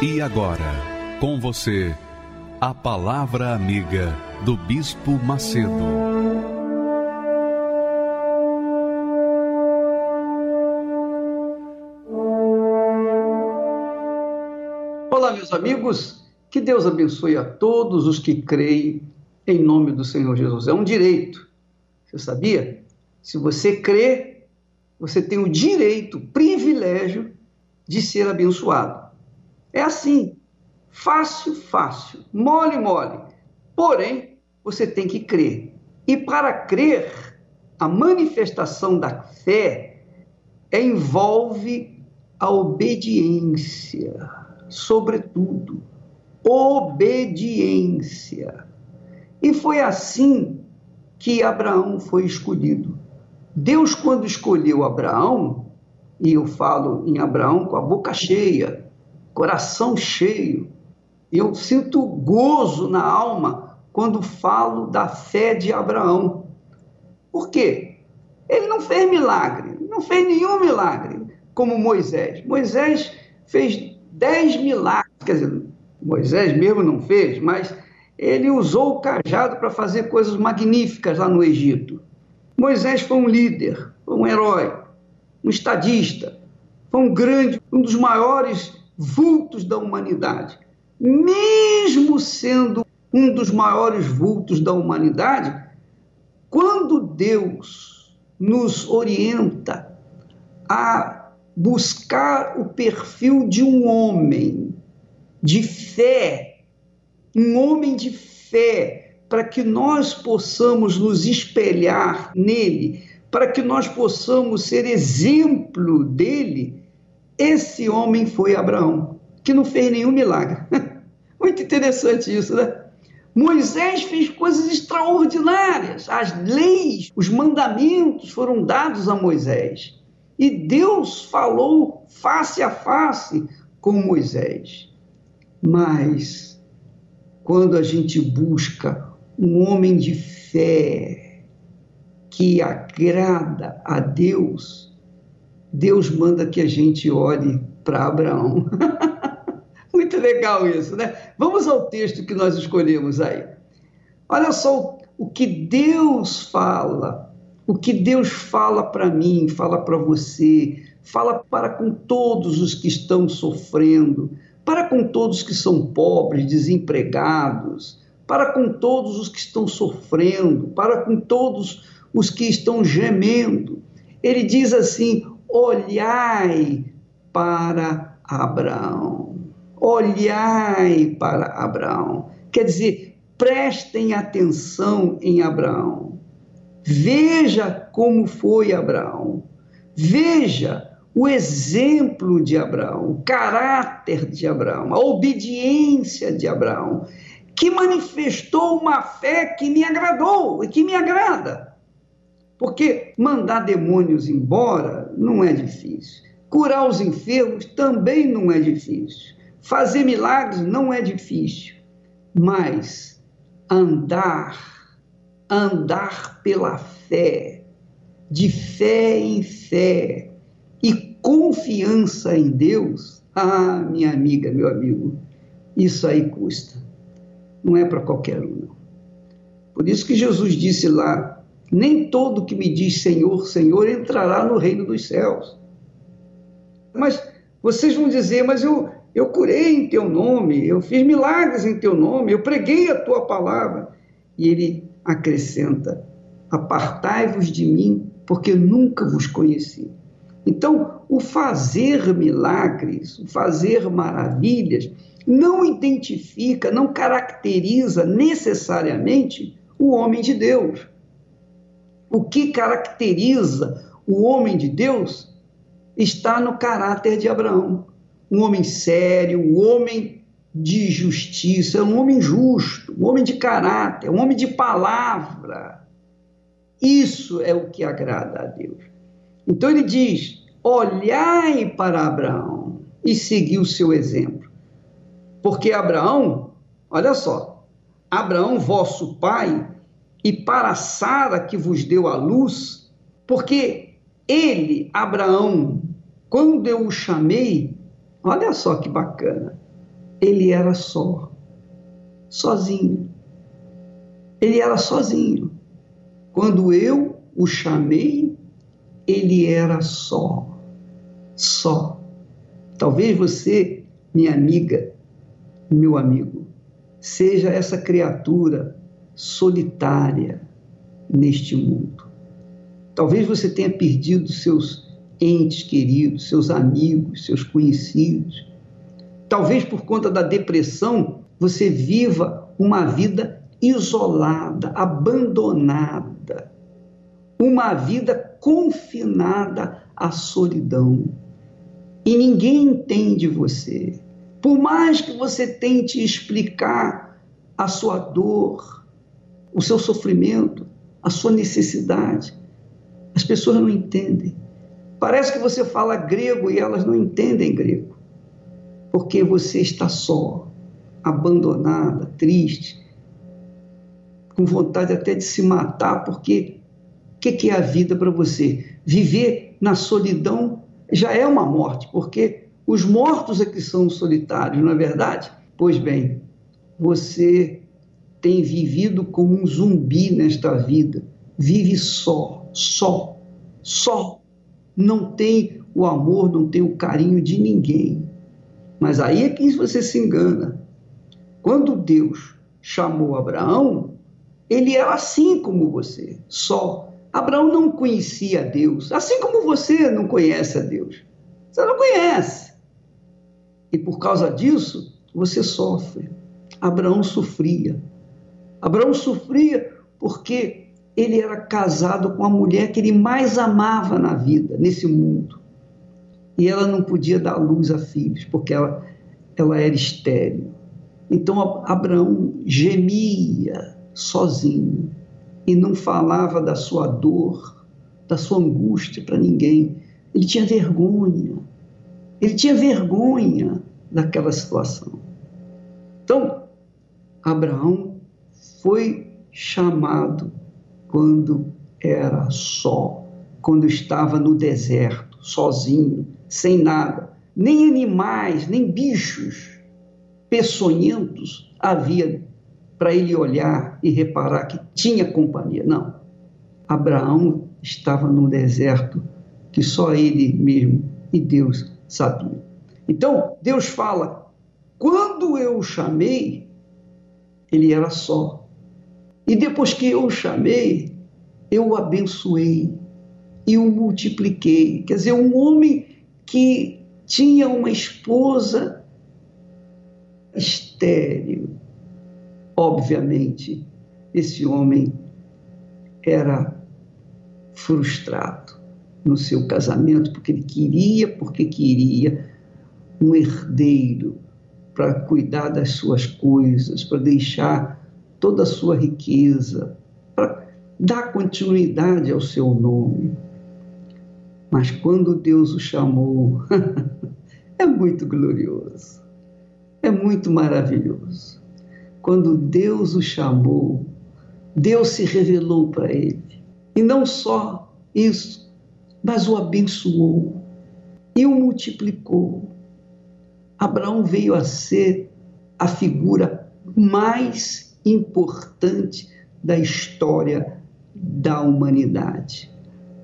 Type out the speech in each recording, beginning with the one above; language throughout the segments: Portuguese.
E agora, com você, a Palavra Amiga do Bispo Macedo. Olá, meus amigos, que Deus abençoe a todos os que creem em nome do Senhor Jesus. É um direito. Você sabia? Se você crê, você tem o direito, o privilégio de ser abençoado. É assim, fácil, fácil, mole, mole. Porém, você tem que crer. E para crer, a manifestação da fé envolve a obediência, sobretudo, obediência. E foi assim que Abraão foi escolhido. Deus, quando escolheu Abraão, e eu falo em Abraão com a boca cheia, coração cheio. Eu sinto gozo na alma quando falo da fé de Abraão. Por quê? Ele não fez milagre, não fez nenhum milagre como Moisés. Moisés fez dez milagres, quer dizer, Moisés mesmo não fez, mas ele usou o cajado para fazer coisas magníficas lá no Egito. Moisés foi um líder, foi um herói, um estadista, foi um grande, um dos maiores vultos da humanidade. Mesmo sendo um dos maiores vultos da humanidade, quando Deus nos orienta a buscar o perfil de um homem de fé, um homem de fé, para que nós possamos nos espelhar nele, para que nós possamos ser exemplo dele, esse homem foi Abraão, que não fez nenhum milagre. Muito interessante isso, né? Moisés fez coisas extraordinárias. As leis, os mandamentos foram dados a Moisés. E Deus falou face a face com Moisés. Mas, quando a gente busca um homem de fé que agrada a Deus, Deus manda que a gente olhe para Abraão. Muito legal isso, né? Vamos ao texto que nós escolhemos aí. Olha só o que Deus fala, o que Deus fala para mim, fala para você, fala para com todos os que estão sofrendo, para com todos que são pobres, desempregados, para com todos os que estão sofrendo, para com todos os que estão gemendo. Ele diz assim: olhai para Abraão. Olhai para Abraão. Quer dizer, prestem atenção em Abraão. Veja como foi Abraão. Veja o exemplo de Abraão, o caráter de Abraão, a obediência de Abraão, que manifestou uma fé que me agradou e que me agrada. Porque mandar demônios embora não é difícil. Curar os enfermos também não é difícil. Fazer milagres não é difícil. Mas andar, andar pela fé, de fé em fé e confiança em Deus, ah, minha amiga, meu amigo, isso aí custa. Não é para qualquer um, não. Por isso que Jesus disse lá nem todo que me diz Senhor, Senhor entrará no reino dos céus. Mas vocês vão dizer, mas eu, eu curei em teu nome, eu fiz milagres em teu nome, eu preguei a tua palavra. E ele acrescenta: Apartai-vos de mim, porque nunca vos conheci. Então, o fazer milagres, o fazer maravilhas, não identifica, não caracteriza necessariamente o homem de Deus. O que caracteriza o homem de Deus está no caráter de Abraão. Um homem sério, um homem de justiça, um homem justo, um homem de caráter, um homem de palavra. Isso é o que agrada a Deus. Então ele diz: olhai para Abraão e segui o seu exemplo. Porque Abraão, olha só, Abraão, vosso pai, e para Sara que vos deu a luz, porque ele, Abraão, quando eu o chamei, olha só que bacana, ele era só, sozinho. Ele era sozinho. Quando eu o chamei, ele era só, só. Talvez você, minha amiga, meu amigo, seja essa criatura solitária neste mundo. Talvez você tenha perdido seus entes queridos, seus amigos, seus conhecidos. Talvez por conta da depressão você viva uma vida isolada, abandonada, uma vida confinada à solidão. E ninguém entende você. Por mais que você tente explicar a sua dor, o seu sofrimento, a sua necessidade. As pessoas não entendem. Parece que você fala grego e elas não entendem grego, porque você está só, abandonada, triste, com vontade até de se matar, porque o que, que é a vida para você? Viver na solidão já é uma morte, porque os mortos é que são solitários, não é verdade? Pois bem, você tem vivido como um zumbi nesta vida. Vive só, só, só. Não tem o amor, não tem o carinho de ninguém. Mas aí é que você se engana. Quando Deus chamou Abraão, ele era assim como você, só. Abraão não conhecia Deus, assim como você não conhece a Deus. Você não conhece. E por causa disso, você sofre. Abraão sofria. Abraão sofria porque ele era casado com a mulher que ele mais amava na vida, nesse mundo. E ela não podia dar luz a filhos, porque ela, ela era estéril. Então Abraão gemia sozinho e não falava da sua dor, da sua angústia para ninguém. Ele tinha vergonha. Ele tinha vergonha daquela situação. Então, Abraão foi chamado quando era só, quando estava no deserto, sozinho, sem nada. Nem animais, nem bichos peçonhentos havia para ele olhar e reparar que tinha companhia. Não. Abraão estava no deserto que só ele mesmo e Deus sabiam. Então, Deus fala: quando eu o chamei, ele era só. E depois que eu o chamei, eu o abençoei e o multipliquei. Quer dizer, um homem que tinha uma esposa estéril. Obviamente, esse homem era frustrado no seu casamento, porque ele queria, porque queria um herdeiro para cuidar das suas coisas, para deixar toda a sua riqueza, para dar continuidade ao seu nome. Mas quando Deus o chamou, é muito glorioso, é muito maravilhoso. Quando Deus o chamou, Deus se revelou para ele. E não só isso, mas o abençoou e o multiplicou. Abraão veio a ser a figura mais importante da história da humanidade.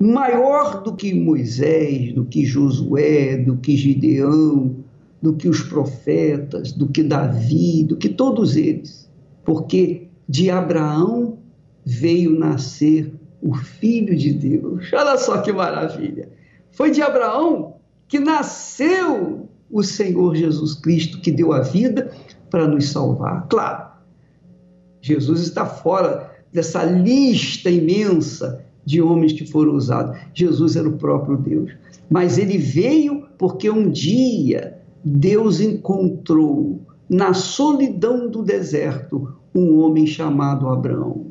Maior do que Moisés, do que Josué, do que Gideão, do que os profetas, do que Davi, do que todos eles. Porque de Abraão veio nascer o Filho de Deus. Olha só que maravilha! Foi de Abraão que nasceu o Senhor Jesus Cristo, que deu a vida para nos salvar. Claro, Jesus está fora dessa lista imensa de homens que foram usados. Jesus era o próprio Deus. Mas ele veio porque um dia Deus encontrou na solidão do deserto um homem chamado Abraão.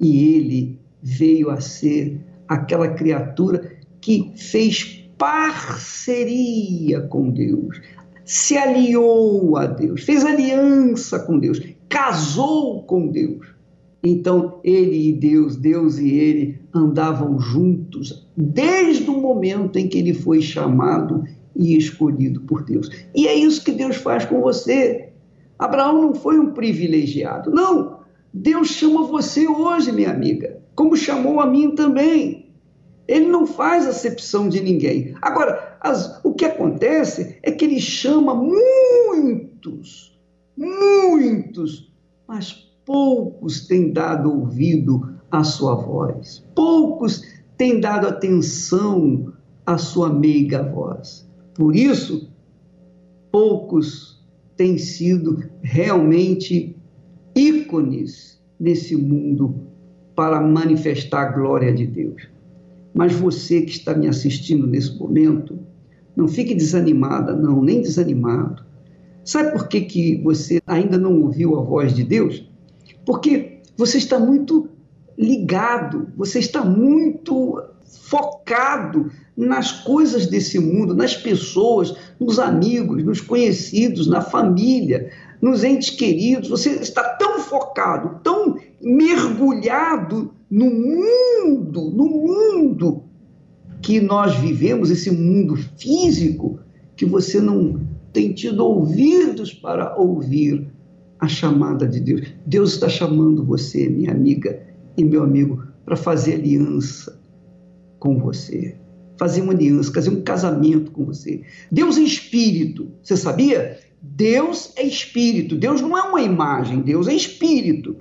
E ele veio a ser aquela criatura que fez parceria com Deus, se aliou a Deus, fez aliança com Deus, casou com Deus. Então, ele e Deus, Deus e ele andavam juntos desde o momento em que ele foi chamado e escolhido por Deus. E é isso que Deus faz com você. Abraão não foi um privilegiado. Não. Deus chama você hoje, minha amiga, como chamou a mim também. Ele não faz acepção de ninguém. Agora, as, o que acontece é que ele chama muitos, muitos, mas poucos têm dado ouvido à sua voz. Poucos têm dado atenção à sua meiga voz. Por isso, poucos têm sido realmente ícones nesse mundo para manifestar a glória de Deus. Mas você que está me assistindo nesse momento, não fique desanimada, não, nem desanimado. Sabe por que, que você ainda não ouviu a voz de Deus? Porque você está muito ligado, você está muito focado nas coisas desse mundo, nas pessoas, nos amigos, nos conhecidos, na família, nos entes queridos. Você está tão focado, tão mergulhado no mundo, no mundo que nós vivemos, esse mundo físico, que você não tem tido ouvidos para ouvir a chamada de Deus. Deus está chamando você, minha amiga e meu amigo, para fazer aliança com você. Fazer uma aliança, fazer um casamento com você. Deus é espírito, você sabia? Deus é espírito. Deus não é uma imagem, Deus é espírito.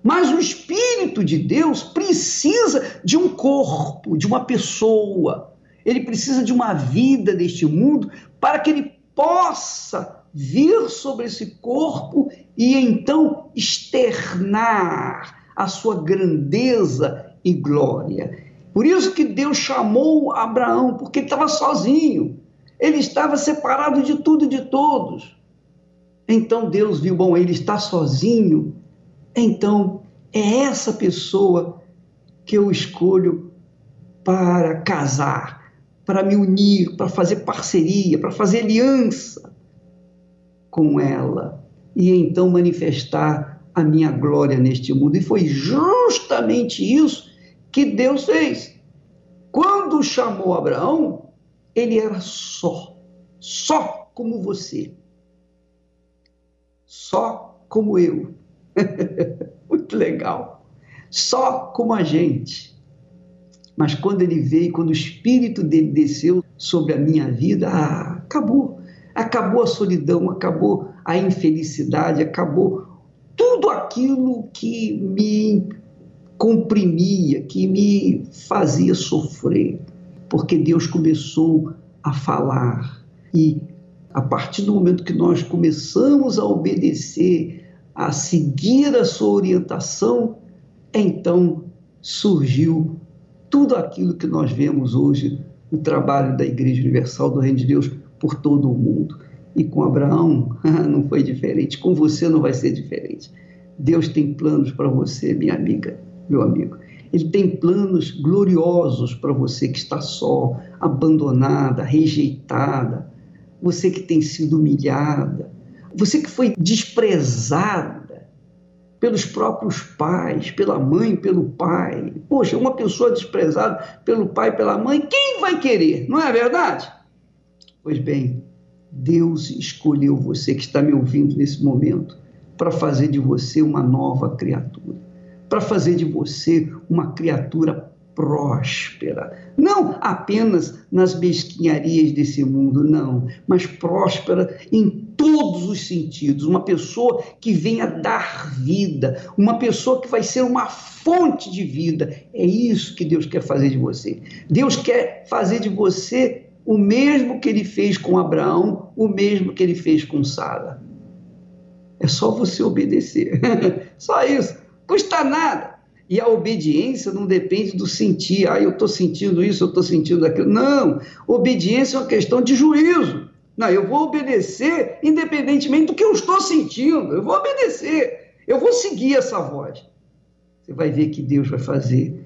Mas o espírito de Deus precisa de um corpo, de uma pessoa. Ele precisa de uma vida neste mundo para que ele possa vir sobre esse corpo e então externar a sua grandeza e glória. Por isso que Deus chamou Abraão, porque ele estava sozinho. Ele estava separado de tudo e de todos. Então Deus viu, bom, ele está sozinho. Então é essa pessoa que eu escolho para casar, para me unir, para fazer parceria, para fazer aliança com ela e então manifestar a minha glória neste mundo. E foi justamente isso que Deus fez. Quando chamou Abraão, ele era só, só como você, só como eu. Muito legal. Só como a gente. Mas quando ele veio, quando o Espírito dele desceu sobre a minha vida, ah, acabou. Acabou a solidão, acabou a infelicidade, acabou tudo aquilo que me comprimia, que me fazia sofrer, porque Deus começou a falar e a partir do momento que nós começamos a obedecer, a seguir a sua orientação, então surgiu tudo aquilo que nós vemos hoje no trabalho da Igreja Universal do Reino de Deus por todo o mundo. E com Abraão não foi diferente, com você não vai ser diferente. Deus tem planos para você, minha amiga meu amigo. Ele tem planos gloriosos para você que está só, abandonada, rejeitada, você que tem sido humilhada, você que foi desprezada pelos próprios pais, pela mãe, pelo pai. Poxa, uma pessoa desprezada pelo pai, pela mãe, quem vai querer? Não é verdade? Pois bem, Deus escolheu você que está me ouvindo nesse momento para fazer de você uma nova criatura para fazer de você uma criatura próspera. Não apenas nas mesquinharias desse mundo, não, mas próspera em todos os sentidos. Uma pessoa que venha dar vida, uma pessoa que vai ser uma fonte de vida. É isso que Deus quer fazer de você. Deus quer fazer de você o mesmo que ele fez com Abraão, o mesmo que ele fez com Sara. É só você obedecer. só isso Custa nada. E a obediência não depende do sentir. Ah, eu estou sentindo isso, eu estou sentindo aquilo. Não. Obediência é uma questão de juízo. Não, eu vou obedecer independentemente do que eu estou sentindo. Eu vou obedecer. Eu vou seguir essa voz. Você vai ver que Deus vai fazer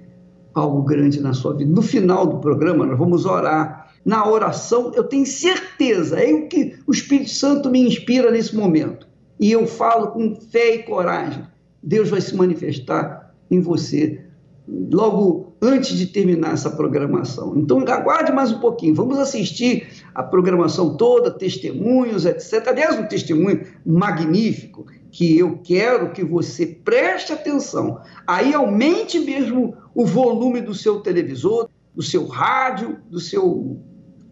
algo grande na sua vida. No final do programa, nós vamos orar. Na oração, eu tenho certeza, é o que o Espírito Santo me inspira nesse momento. E eu falo com fé e coragem. Deus vai se manifestar em você logo antes de terminar essa programação. Então, aguarde mais um pouquinho. Vamos assistir a programação toda, testemunhos, etc. Aliás, um testemunho magnífico que eu quero que você preste atenção. Aí aumente mesmo o volume do seu televisor, do seu rádio, do seu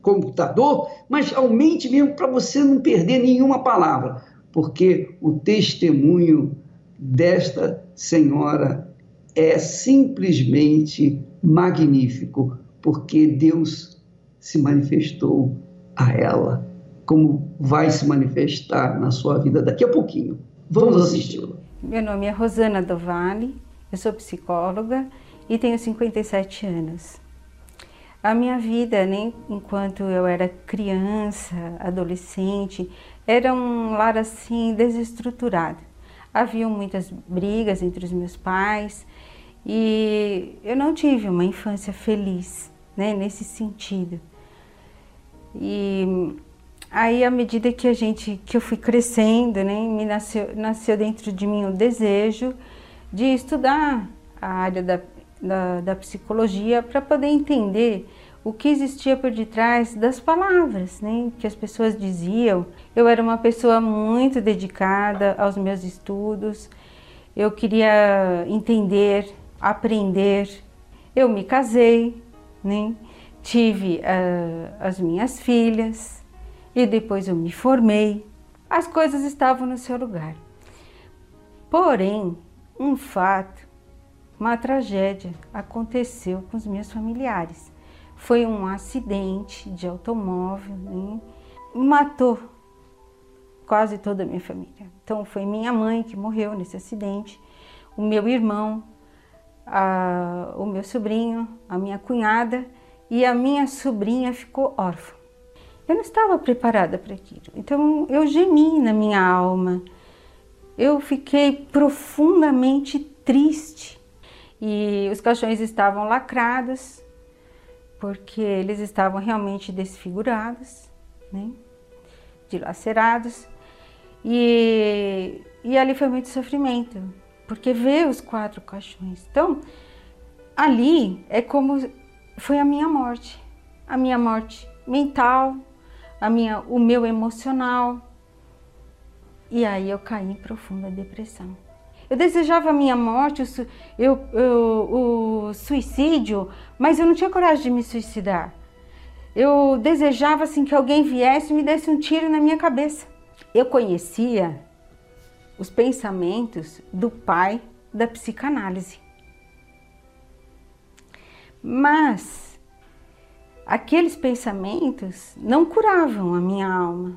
computador, mas aumente mesmo para você não perder nenhuma palavra, porque o testemunho desta senhora é simplesmente magnífico, porque Deus se manifestou a ela, como vai se manifestar na sua vida daqui a pouquinho. Vamos assisti-la. Meu nome é Rosana Dovale, eu sou psicóloga e tenho 57 anos. A minha vida, né, enquanto eu era criança, adolescente, era um lar assim desestruturado. Havia muitas brigas entre os meus pais, e eu não tive uma infância feliz, né, nesse sentido. E aí, à medida que a gente, que eu fui crescendo, né, me nasceu, nasceu dentro de mim o desejo de estudar a área da, da, da psicologia para poder entender o que existia por detrás das palavras, né, que as pessoas diziam. Eu era uma pessoa muito dedicada aos meus estudos. Eu queria entender aprender. Eu me casei, né? tive uh, as minhas filhas e depois eu me formei. As coisas estavam no seu lugar. Porém, um fato, uma tragédia aconteceu com os meus familiares. Foi um acidente de automóvel, né? matou quase toda a minha família. Então foi minha mãe que morreu nesse acidente, o meu irmão a, o meu sobrinho, a minha cunhada e a minha sobrinha ficou órfã. Eu não estava preparada para aquilo, então eu gemi na minha alma. Eu fiquei profundamente triste e os caixões estavam lacrados porque eles estavam realmente desfigurados, né? dilacerados e, e ali foi muito sofrimento porque vê os quatro caixões. Então, ali é como foi a minha morte, a minha morte mental, a minha, o meu emocional. E aí eu caí em profunda depressão. Eu desejava a minha morte, eu, eu, o suicídio, mas eu não tinha coragem de me suicidar. Eu desejava assim que alguém viesse e me desse um tiro na minha cabeça. Eu conhecia os pensamentos do pai da psicanálise. Mas aqueles pensamentos não curavam a minha alma,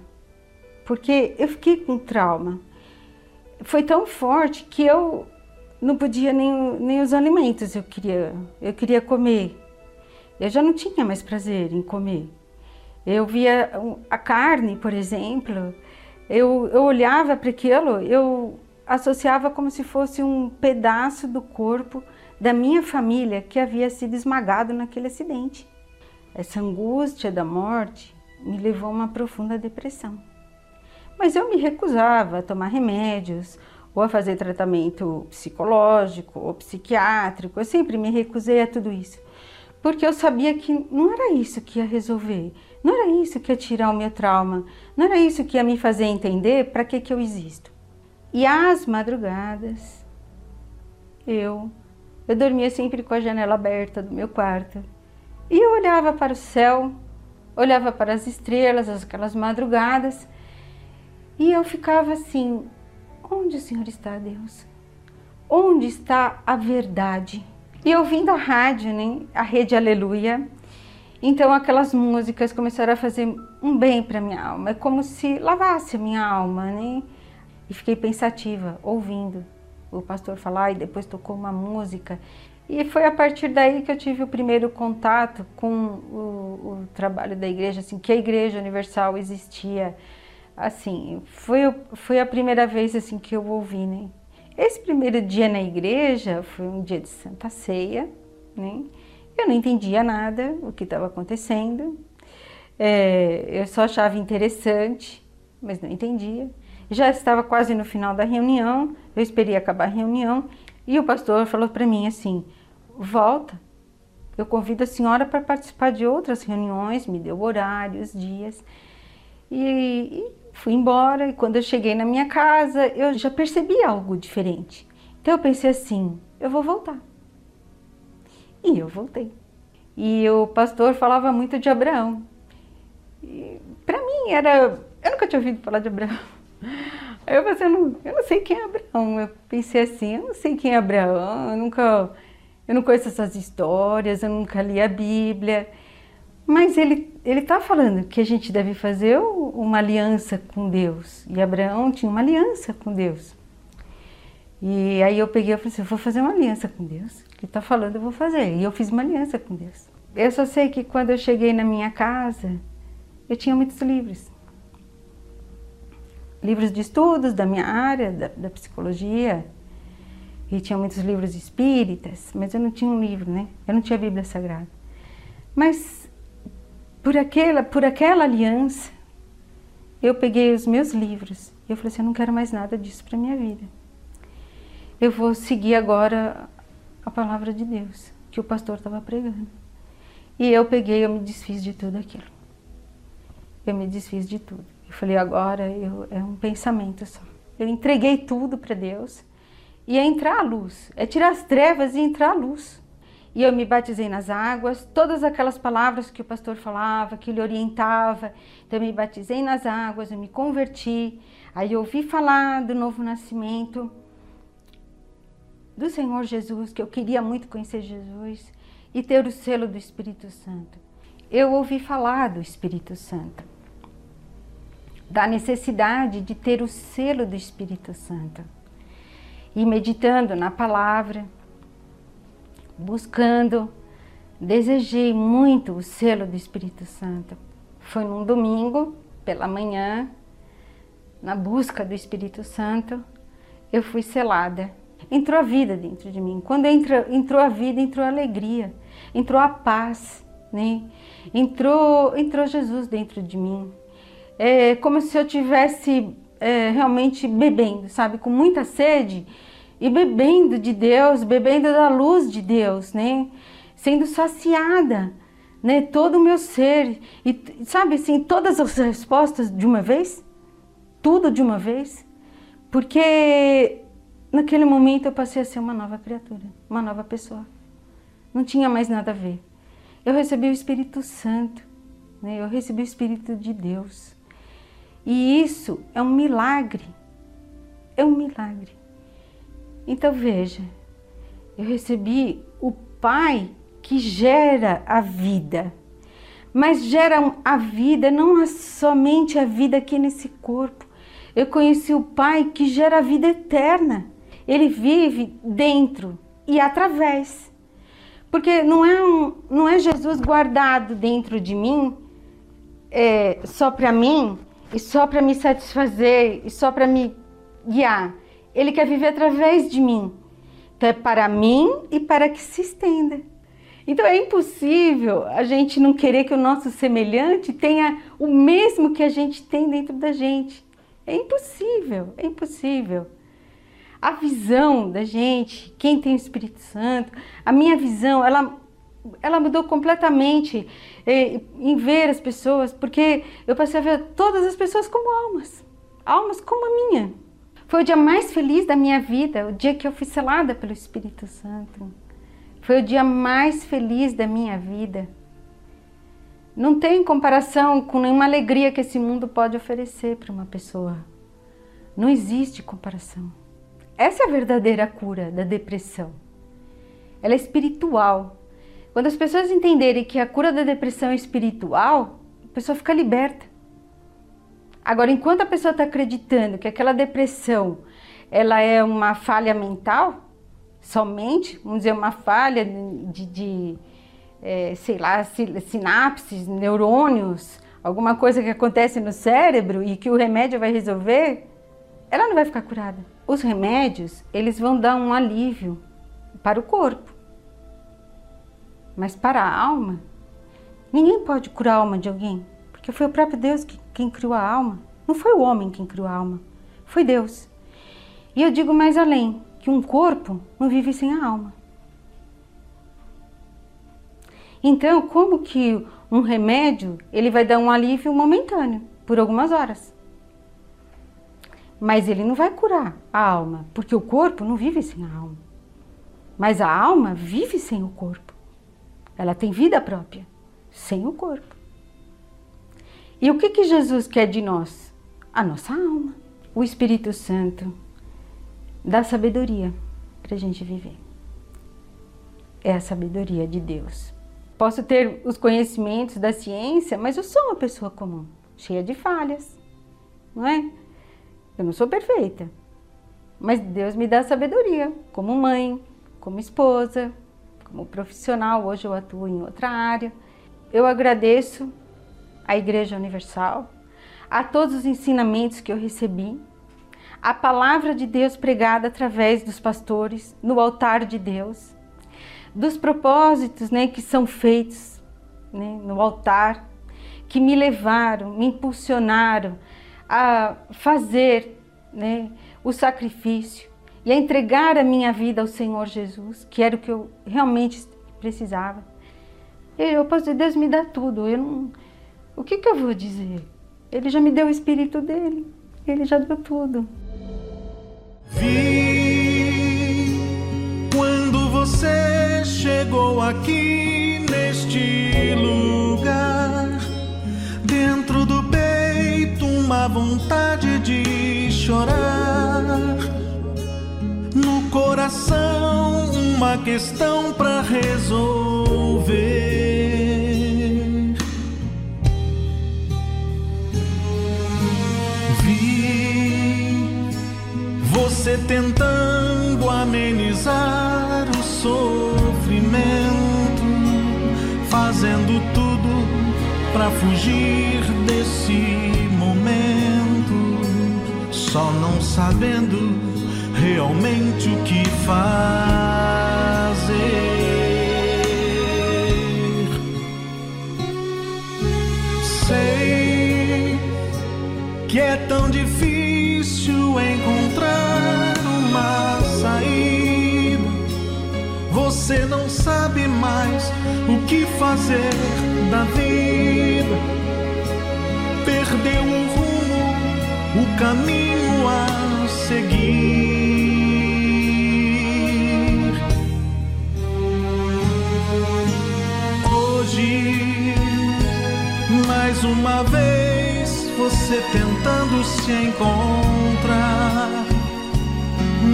porque eu fiquei com trauma. Foi tão forte que eu não podia nem, nem os alimentos eu queria, eu queria comer. Eu já não tinha mais prazer em comer. Eu via a carne, por exemplo, eu, eu olhava para aquilo, eu associava como se fosse um pedaço do corpo da minha família que havia sido esmagado naquele acidente. Essa angústia da morte me levou a uma profunda depressão. Mas eu me recusava a tomar remédios ou a fazer tratamento psicológico ou psiquiátrico. Eu sempre me recusei a tudo isso, porque eu sabia que não era isso que ia resolver. Não era isso que ia tirar o meu trauma, não era isso que ia me fazer entender para que, que eu existo. E às madrugadas, eu, eu dormia sempre com a janela aberta do meu quarto. E eu olhava para o céu, olhava para as estrelas, aquelas madrugadas, e eu ficava assim: onde o Senhor está, Deus? Onde está a verdade? E ouvindo a rádio, né, a rede Aleluia, então aquelas músicas começaram a fazer um bem para minha alma, é como se lavasse a minha alma, né? E fiquei pensativa, ouvindo o pastor falar e depois tocou uma música. E foi a partir daí que eu tive o primeiro contato com o, o trabalho da igreja, assim, que a Igreja Universal existia. Assim, foi, foi a primeira vez assim que eu ouvi, né? Esse primeiro dia na igreja foi um dia de Santa Ceia, né? Eu não entendia nada o que estava acontecendo. É, eu só achava interessante, mas não entendia. Já estava quase no final da reunião, eu esperei acabar a reunião e o pastor falou para mim assim: volta, eu convido a senhora para participar de outras reuniões, me deu horários, dias. E, e, fui embora. E quando eu cheguei na minha casa, eu já percebi algo diferente. Então eu pensei assim: eu vou voltar. E eu voltei. E o pastor falava muito de Abraão. Para mim era. Eu nunca tinha ouvido falar de Abraão. Aí eu pensei, eu não, eu não sei quem é Abraão. Eu pensei assim, eu não sei quem é Abraão, eu nunca, eu não conheço essas histórias, eu nunca li a Bíblia. Mas ele ele está falando que a gente deve fazer uma aliança com Deus. E Abraão tinha uma aliança com Deus. E aí eu peguei e falei assim, eu vou fazer uma aliança com Deus. Que está falando eu vou fazer. E eu fiz uma aliança com Deus. Eu só sei que quando eu cheguei na minha casa, eu tinha muitos livros livros de estudos da minha área, da, da psicologia, e tinha muitos livros espíritas, mas eu não tinha um livro, né? Eu não tinha a Bíblia Sagrada. Mas por aquela, por aquela aliança, eu peguei os meus livros e eu falei assim, eu não quero mais nada disso para minha vida. Eu vou seguir agora a palavra de Deus que o pastor estava pregando. E eu peguei, eu me desfiz de tudo aquilo. Eu me desfiz de tudo. Eu falei, agora eu, é um pensamento só. Eu entreguei tudo para Deus e é entrar a luz, é tirar as trevas e entrar a luz. E eu me batizei nas águas, todas aquelas palavras que o pastor falava, que ele orientava. Então eu me batizei nas águas, eu me converti. Aí eu ouvi falar do novo nascimento do Senhor Jesus, que eu queria muito conhecer Jesus e ter o selo do Espírito Santo. Eu ouvi falar do Espírito Santo da necessidade de ter o selo do Espírito Santo. E meditando na palavra, buscando, desejei muito o selo do Espírito Santo. Foi num domingo, pela manhã, na busca do Espírito Santo, eu fui selada. Entrou a vida dentro de mim. Quando entrou, entrou a vida, entrou a alegria, entrou a paz, né? Entrou, entrou Jesus dentro de mim é como se eu tivesse é, realmente bebendo, sabe, com muita sede e bebendo de Deus, bebendo da luz de Deus, né? Sendo saciada, né? Todo o meu ser e sabe assim, todas as respostas de uma vez, tudo de uma vez, porque naquele momento eu passei a ser uma nova criatura, uma nova pessoa. Não tinha mais nada a ver. Eu recebi o Espírito Santo, né? Eu recebi o Espírito de Deus. E isso é um milagre. É um milagre. Então veja, eu recebi o Pai que gera a vida, mas gera a vida, não somente a vida aqui nesse corpo. Eu conheci o Pai que gera a vida eterna. Ele vive dentro e através. Porque não é, um, não é Jesus guardado dentro de mim, é, só para mim, e só para me satisfazer e só para me guiar. Ele quer viver através de mim. Então é para mim e para que se estenda. Então é impossível a gente não querer que o nosso semelhante tenha o mesmo que a gente tem dentro da gente. É impossível, é impossível. A visão da gente, quem tem o Espírito Santo, a minha visão, ela ela mudou completamente eh, em ver as pessoas, porque eu passei a ver todas as pessoas como almas, almas como a minha. Foi o dia mais feliz da minha vida, o dia que eu fui selada pelo Espírito Santo. Foi o dia mais feliz da minha vida. Não tem comparação com nenhuma alegria que esse mundo pode oferecer para uma pessoa. Não existe comparação. Essa é a verdadeira cura da depressão. Ela é espiritual. Quando as pessoas entenderem que a cura da depressão é espiritual, a pessoa fica liberta. Agora, enquanto a pessoa está acreditando que aquela depressão ela é uma falha mental somente, vamos dizer, uma falha de, de é, sei lá, sinapses, neurônios, alguma coisa que acontece no cérebro e que o remédio vai resolver, ela não vai ficar curada. Os remédios, eles vão dar um alívio para o corpo. Mas para a alma, ninguém pode curar a alma de alguém, porque foi o próprio Deus que, quem criou a alma. Não foi o homem quem criou a alma, foi Deus. E eu digo mais além, que um corpo não vive sem a alma. Então, como que um remédio, ele vai dar um alívio momentâneo, por algumas horas. Mas ele não vai curar a alma, porque o corpo não vive sem a alma. Mas a alma vive sem o corpo. Ela tem vida própria, sem o corpo. E o que, que Jesus quer de nós? A nossa alma. O Espírito Santo dá sabedoria para a gente viver. É a sabedoria de Deus. Posso ter os conhecimentos da ciência, mas eu sou uma pessoa comum, cheia de falhas, não é? Eu não sou perfeita, mas Deus me dá sabedoria, como mãe, como esposa, como profissional. Hoje eu atuo em outra área. Eu agradeço à Igreja Universal, a todos os ensinamentos que eu recebi, a palavra de Deus pregada através dos pastores no altar de Deus dos propósitos né, que são feitos né, no altar, que me levaram, me impulsionaram a fazer né, o sacrifício e a entregar a minha vida ao Senhor Jesus, que era o que eu realmente precisava. Eu, pastor, Deus me dá tudo. Eu não, o que, que eu vou dizer? Ele já me deu o Espírito dele. Ele já deu tudo. Vi quando você chegou aqui neste lugar. Uma vontade de chorar. No coração, uma questão para resolver. Vi você tentando amenizar o sofrimento fazendo tudo para fugir desse só não sabendo realmente o que fazer. Sei que é tão difícil encontrar uma saída. Você não sabe mais o que fazer da vida. Perdeu o rumo, caminho a seguir. Hoje, mais uma vez, você tentando se encontrar.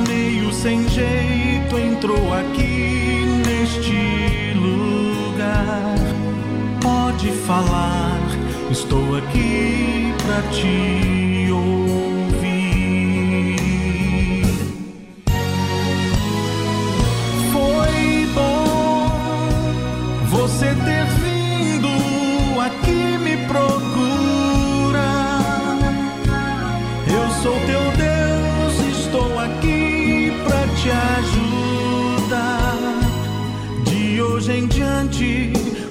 Meio sem jeito entrou aqui neste lugar. Pode falar, estou aqui pra te ouvir.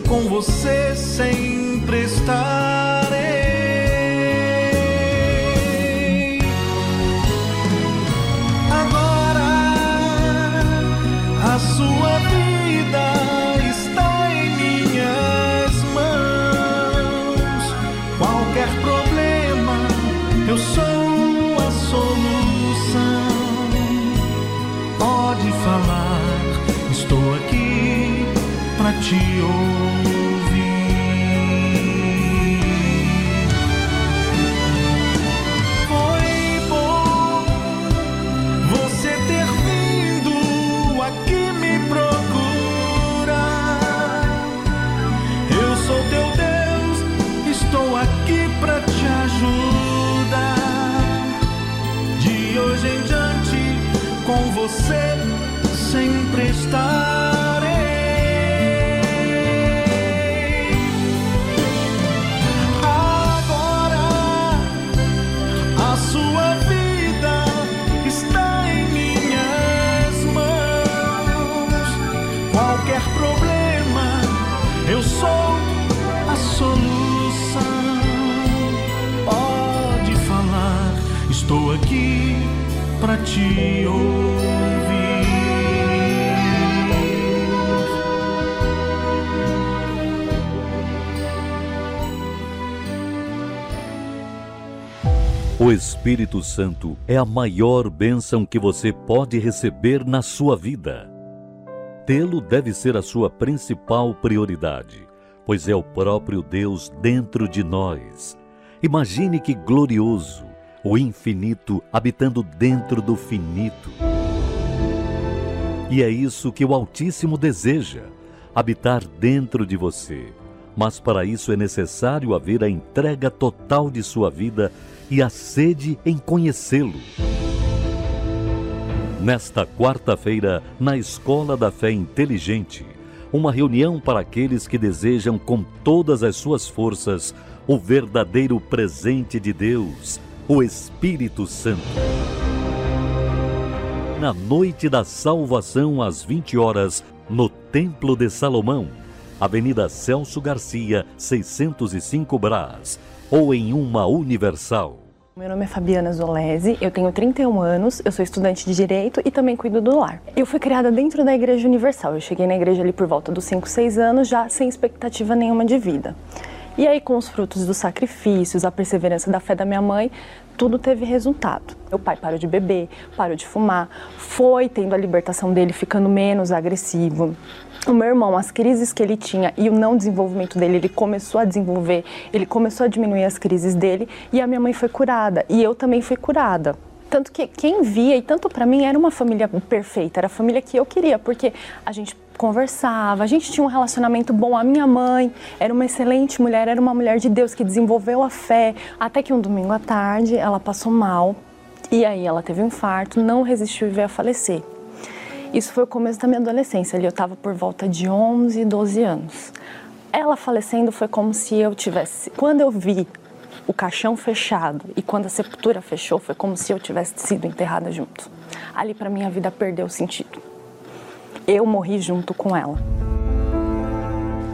Com você sempre estarei. Estarei. Agora a sua vida está em minhas mãos. Qualquer problema, eu sou a solução. Pode falar, estou aqui para te ouvir. O Espírito Santo é a maior bênção que você pode receber na sua vida. Tê-lo deve ser a sua principal prioridade, pois é o próprio Deus dentro de nós. Imagine que glorioso, o infinito habitando dentro do finito. E é isso que o Altíssimo deseja: habitar dentro de você. Mas para isso é necessário haver a entrega total de sua vida e a sede em conhecê-lo. Nesta quarta-feira, na Escola da Fé Inteligente, uma reunião para aqueles que desejam com todas as suas forças o verdadeiro presente de Deus, o Espírito Santo. Na noite da salvação, às 20 horas, no Templo de Salomão, Avenida Celso Garcia, 605 Brás, ou em uma Universal. Meu nome é Fabiana Zolese, eu tenho 31 anos, eu sou estudante de Direito e também cuido do lar. Eu fui criada dentro da Igreja Universal, eu cheguei na igreja ali por volta dos 5, 6 anos, já sem expectativa nenhuma de vida. E aí, com os frutos dos sacrifícios, a perseverança da fé da minha mãe, tudo teve resultado. Meu pai parou de beber, parou de fumar, foi tendo a libertação dele, ficando menos agressivo. O meu irmão, as crises que ele tinha e o não desenvolvimento dele, ele começou a desenvolver, ele começou a diminuir as crises dele e a minha mãe foi curada e eu também fui curada. Tanto que quem via, e tanto para mim, era uma família perfeita, era a família que eu queria, porque a gente conversava, a gente tinha um relacionamento bom. A minha mãe era uma excelente mulher, era uma mulher de Deus que desenvolveu a fé. Até que um domingo à tarde ela passou mal e aí ela teve um infarto, não resistiu e veio a falecer. Isso foi o começo da minha adolescência, ali eu estava por volta de 11, 12 anos. Ela falecendo foi como se eu tivesse. Quando eu vi o caixão fechado e quando a sepultura fechou, foi como se eu tivesse sido enterrada junto. Ali para mim a vida perdeu sentido eu morri junto com ela.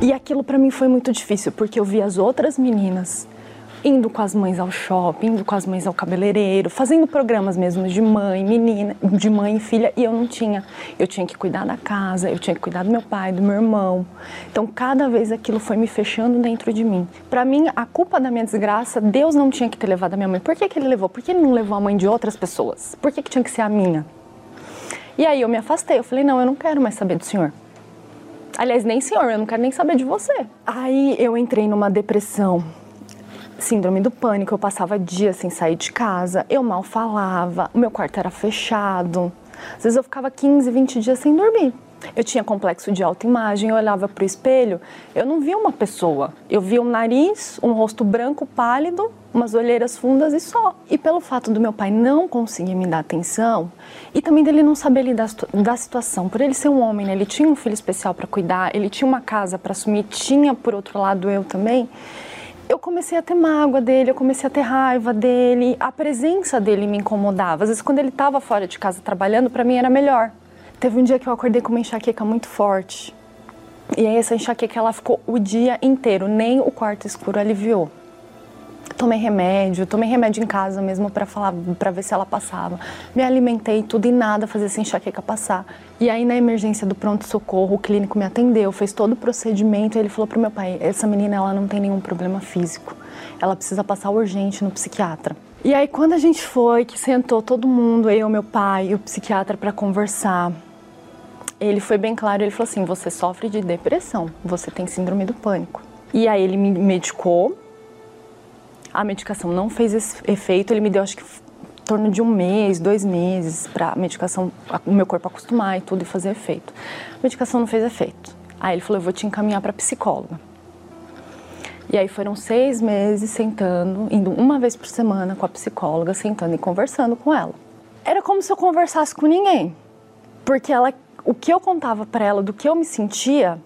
E aquilo para mim foi muito difícil, porque eu vi as outras meninas indo com as mães ao shopping, indo com as mães ao cabeleireiro, fazendo programas mesmo de mãe, menina, de mãe e filha, e eu não tinha. Eu tinha que cuidar da casa, eu tinha que cuidar do meu pai, do meu irmão. Então, cada vez aquilo foi me fechando dentro de mim. Para mim, a culpa da minha desgraça, Deus não tinha que ter levado a minha mãe. Por que, que ele levou? Por que ele não levou a mãe de outras pessoas? Por que, que tinha que ser a minha? E aí eu me afastei, eu falei, não, eu não quero mais saber do senhor. Aliás, nem senhor, eu não quero nem saber de você. Aí eu entrei numa depressão, síndrome do pânico, eu passava dias sem sair de casa, eu mal falava, o meu quarto era fechado. Às vezes eu ficava 15, 20 dias sem dormir. Eu tinha complexo de autoimagem, eu olhava para o espelho, eu não via uma pessoa. Eu via um nariz, um rosto branco pálido, umas olheiras fundas e só. E pelo fato do meu pai não conseguir me dar atenção e também dele não saber lidar da situação, por ele ser um homem, né? ele tinha um filho especial para cuidar, ele tinha uma casa para assumir, tinha por outro lado eu também. Eu comecei a ter mágoa dele, eu comecei a ter raiva dele, a presença dele me incomodava. Às vezes quando ele estava fora de casa trabalhando, para mim era melhor. Teve um dia que eu acordei com uma enxaqueca muito forte. E aí essa enxaqueca ela ficou o dia inteiro, nem o quarto escuro aliviou. Tomei remédio, tomei remédio em casa mesmo para falar, para ver se ela passava. Me alimentei tudo e nada fazia essa enxaqueca passar. E aí na emergência do pronto socorro, o clínico me atendeu, fez todo o procedimento, e ele falou pro meu pai: "Essa menina ela não tem nenhum problema físico. Ela precisa passar urgente no psiquiatra". E aí quando a gente foi, que sentou todo mundo, eu, meu pai e o psiquiatra para conversar, ele foi bem claro, ele falou assim: "Você sofre de depressão, você tem síndrome do pânico". E aí ele me medicou. A medicação não fez efeito, ele me deu acho que em torno de um mês, dois meses para a medicação, o meu corpo acostumar e tudo e fazer efeito. A medicação não fez efeito. Aí ele falou: "Eu vou te encaminhar para psicóloga". E aí foram seis meses sentando, indo uma vez por semana com a psicóloga, sentando e conversando com ela. Era como se eu conversasse com ninguém Porque ela, o que eu contava para ela do que eu me sentia,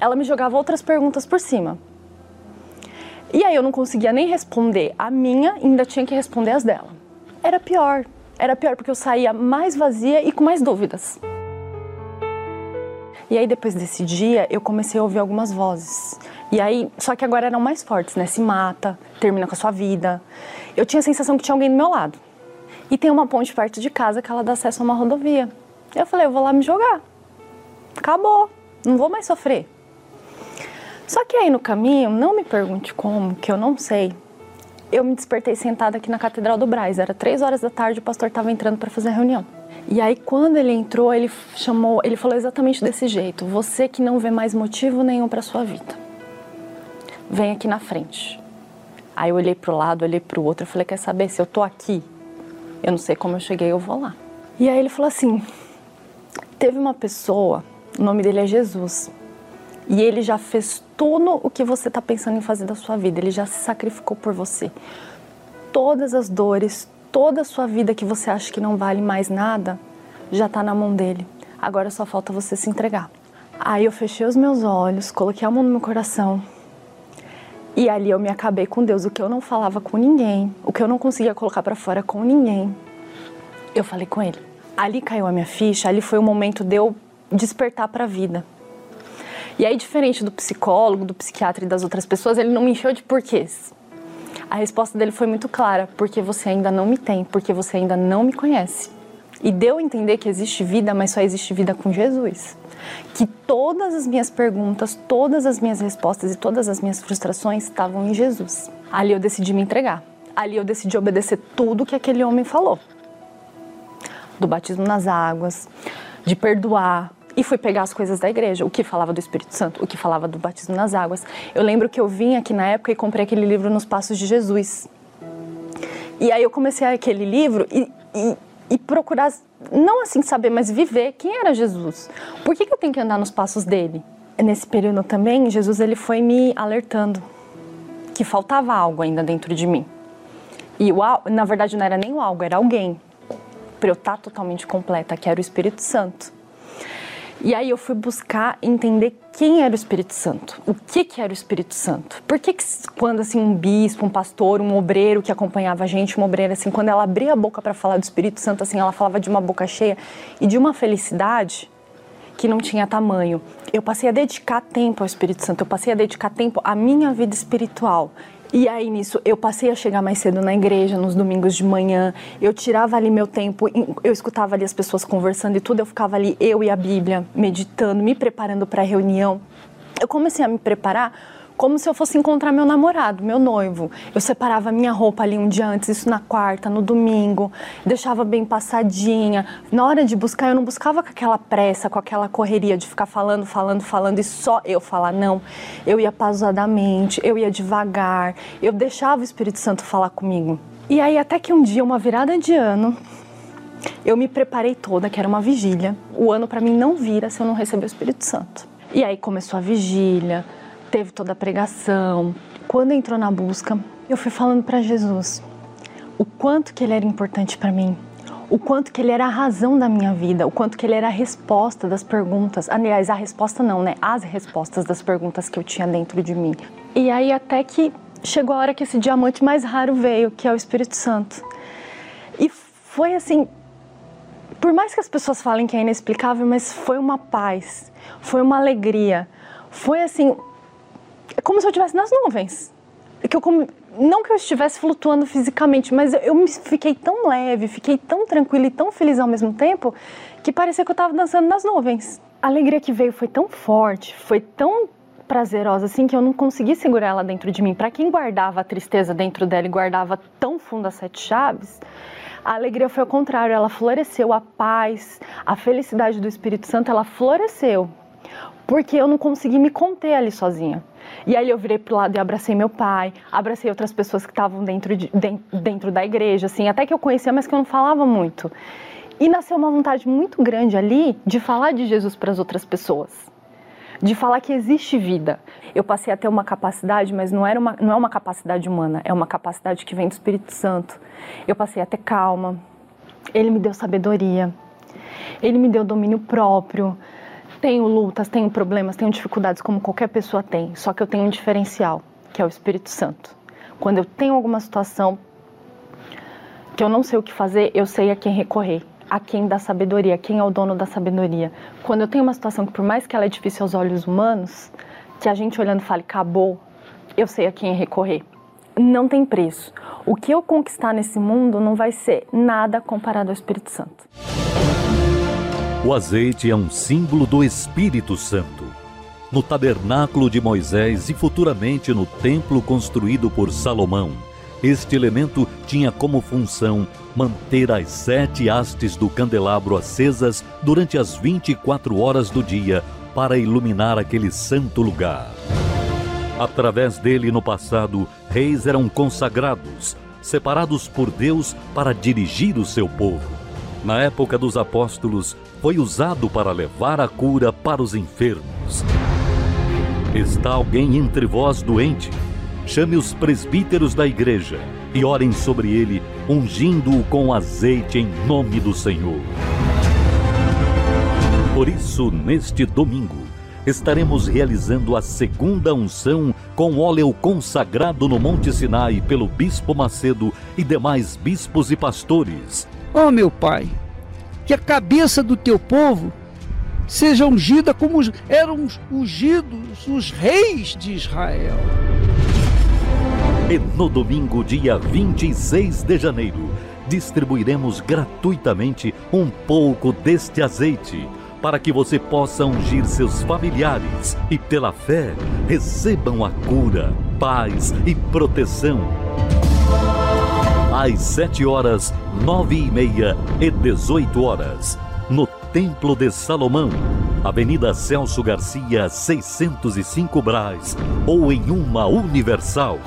ela me jogava outras perguntas por cima. E aí eu não conseguia nem responder a minha, ainda tinha que responder as dela. Era pior. Era pior porque eu saía mais vazia e com mais dúvidas. E aí depois desse dia eu comecei a ouvir algumas vozes. E aí, só que agora eram mais fortes, né? Se mata, termina com a sua vida. Eu tinha a sensação que tinha alguém do meu lado. E tem uma ponte perto de casa que ela dá acesso a uma rodovia. Eu falei, eu vou lá me jogar. Acabou, não vou mais sofrer. Só que aí no caminho, não me pergunte como, que eu não sei. Eu me despertei sentada aqui na Catedral do Braz. Era três horas da tarde, o pastor estava entrando para fazer a reunião. E aí quando ele entrou, ele chamou, ele falou exatamente desse jeito: "Você que não vê mais motivo nenhum para sua vida, vem aqui na frente". Aí eu olhei pro lado, olhei pro outro, eu falei: "Quer saber se eu tô aqui? Eu não sei como eu cheguei, eu vou lá". E aí ele falou assim: "Teve uma pessoa, o nome dele é Jesus, e ele já fez tudo o que você está pensando em fazer da sua vida. Ele já se sacrificou por você. Todas as dores, toda a sua vida que você acha que não vale mais nada, já está na mão dele. Agora só falta você se entregar. Aí eu fechei os meus olhos, coloquei a mão no meu coração. E ali eu me acabei com Deus. O que eu não falava com ninguém, o que eu não conseguia colocar para fora com ninguém, eu falei com ele. Ali caiu a minha ficha, ali foi o momento de eu despertar para a vida. E aí, diferente do psicólogo, do psiquiatra e das outras pessoas, ele não me encheu de porquês. A resposta dele foi muito clara: porque você ainda não me tem, porque você ainda não me conhece. E deu a entender que existe vida, mas só existe vida com Jesus. Que todas as minhas perguntas, todas as minhas respostas e todas as minhas frustrações estavam em Jesus. Ali eu decidi me entregar. Ali eu decidi obedecer tudo que aquele homem falou. Do batismo nas águas, de perdoar, e fui pegar as coisas da igreja, o que falava do Espírito Santo, o que falava do batismo nas águas. Eu lembro que eu vim aqui na época e comprei aquele livro Nos Passos de Jesus. E aí eu comecei aquele livro e, e, e procurar, não assim saber, mas viver quem era Jesus. Por que, que eu tenho que andar nos passos dele? Nesse período também, Jesus ele foi me alertando que faltava algo ainda dentro de mim. E o, na verdade não era nem o algo, era alguém para eu estar totalmente completa, que era o Espírito Santo. E aí eu fui buscar entender quem era o Espírito Santo, o que, que era o Espírito Santo. Por que, que quando assim um bispo, um pastor, um obreiro que acompanhava a gente, uma obreira assim, quando ela abria a boca para falar do Espírito Santo, assim, ela falava de uma boca cheia e de uma felicidade que não tinha tamanho. Eu passei a dedicar tempo ao Espírito Santo, eu passei a dedicar tempo à minha vida espiritual. E aí nisso eu passei a chegar mais cedo na igreja, nos domingos de manhã. Eu tirava ali meu tempo, eu escutava ali as pessoas conversando e tudo, eu ficava ali eu e a Bíblia, meditando, me preparando para a reunião. Eu comecei a me preparar como se eu fosse encontrar meu namorado, meu noivo. Eu separava minha roupa ali um dia antes, isso na quarta, no domingo, deixava bem passadinha. Na hora de buscar, eu não buscava com aquela pressa, com aquela correria de ficar falando, falando, falando e só eu falar, não. Eu ia pausadamente, eu ia devagar, eu deixava o Espírito Santo falar comigo. E aí, até que um dia, uma virada de ano, eu me preparei toda, que era uma vigília. O ano para mim não vira se eu não receber o Espírito Santo. E aí começou a vigília, teve toda a pregação. Quando entrou na busca, eu fui falando para Jesus o quanto que ele era importante para mim, o quanto que ele era a razão da minha vida, o quanto que ele era a resposta das perguntas. Aliás, a resposta não, né? As respostas das perguntas que eu tinha dentro de mim. E aí até que chegou a hora que esse diamante mais raro veio, que é o Espírito Santo. E foi assim, por mais que as pessoas falem que é inexplicável, mas foi uma paz, foi uma alegria, foi assim é como se eu estivesse nas nuvens. Que eu, não que eu estivesse flutuando fisicamente, mas eu me fiquei tão leve, fiquei tão tranquila e tão feliz ao mesmo tempo que parecia que eu estava dançando nas nuvens. A alegria que veio foi tão forte, foi tão prazerosa assim que eu não consegui segurar ela dentro de mim. Para quem guardava a tristeza dentro dela e guardava tão fundo as sete chaves, a alegria foi ao contrário, ela floresceu, a paz, a felicidade do Espírito Santo, ela floresceu. Porque eu não consegui me conter ali sozinha. E aí eu virei pro lado e abracei meu pai, abracei outras pessoas que estavam dentro, de, dentro da igreja, assim, até que eu conhecia, mas que eu não falava muito. E nasceu uma vontade muito grande ali de falar de Jesus para as outras pessoas. De falar que existe vida. Eu passei a ter uma capacidade, mas não, era uma, não é uma capacidade humana, é uma capacidade que vem do Espírito Santo. Eu passei a ter calma, ele me deu sabedoria. Ele me deu domínio próprio. Tenho lutas, tenho problemas, tenho dificuldades como qualquer pessoa tem, só que eu tenho um diferencial, que é o Espírito Santo. Quando eu tenho alguma situação que eu não sei o que fazer, eu sei a quem recorrer, a quem dá sabedoria, quem é o dono da sabedoria. Quando eu tenho uma situação que, por mais que ela é difícil aos olhos humanos, que a gente olhando fale, acabou, eu sei a quem recorrer. Não tem preço. O que eu conquistar nesse mundo não vai ser nada comparado ao Espírito Santo. O azeite é um símbolo do Espírito Santo. No tabernáculo de Moisés e futuramente no templo construído por Salomão, este elemento tinha como função manter as sete hastes do candelabro acesas durante as 24 horas do dia para iluminar aquele santo lugar. Através dele, no passado, reis eram consagrados, separados por Deus para dirigir o seu povo. Na época dos apóstolos, foi usado para levar a cura para os enfermos. Está alguém entre vós doente? Chame os presbíteros da igreja e orem sobre ele, ungindo-o com azeite em nome do Senhor. Por isso, neste domingo, estaremos realizando a segunda unção com óleo consagrado no Monte Sinai pelo Bispo Macedo e demais bispos e pastores. Oh, meu Pai, que a cabeça do teu povo seja ungida como eram ungidos os reis de Israel. E no domingo, dia 26 de janeiro, distribuiremos gratuitamente um pouco deste azeite para que você possa ungir seus familiares e, pela fé, recebam a cura, paz e proteção. Às 7 horas, 9 e meia e 18 horas, no Templo de Salomão, Avenida Celso Garcia, 605 Braz, ou em uma Universal.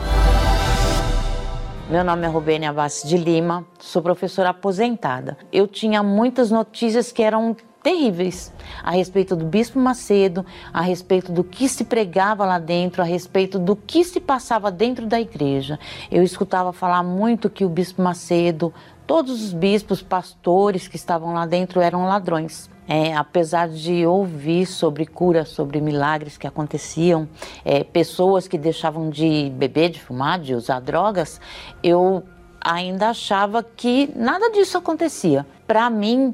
Meu nome é Rubênia Bassi de Lima, sou professora aposentada. Eu tinha muitas notícias que eram terríveis a respeito do Bispo Macedo, a respeito do que se pregava lá dentro, a respeito do que se passava dentro da igreja. Eu escutava falar muito que o Bispo Macedo, todos os bispos, pastores que estavam lá dentro eram ladrões. É, apesar de ouvir sobre cura, sobre milagres que aconteciam, é, pessoas que deixavam de beber, de fumar, de usar drogas, eu ainda achava que nada disso acontecia. Para mim,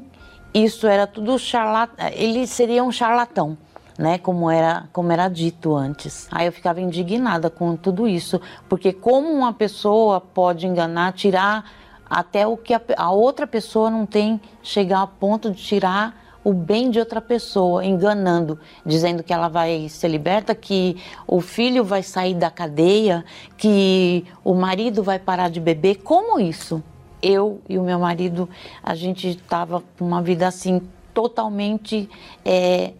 isso era tudo charlatão, ele seria um charlatão. Né, como era, como era dito antes. Aí eu ficava indignada com tudo isso, porque como uma pessoa pode enganar, tirar até o que a, a outra pessoa não tem, chegar a ponto de tirar o bem de outra pessoa, enganando, dizendo que ela vai ser liberta, que o filho vai sair da cadeia, que o marido vai parar de beber. Como isso? Eu e o meu marido, a gente estava com uma vida assim totalmente é,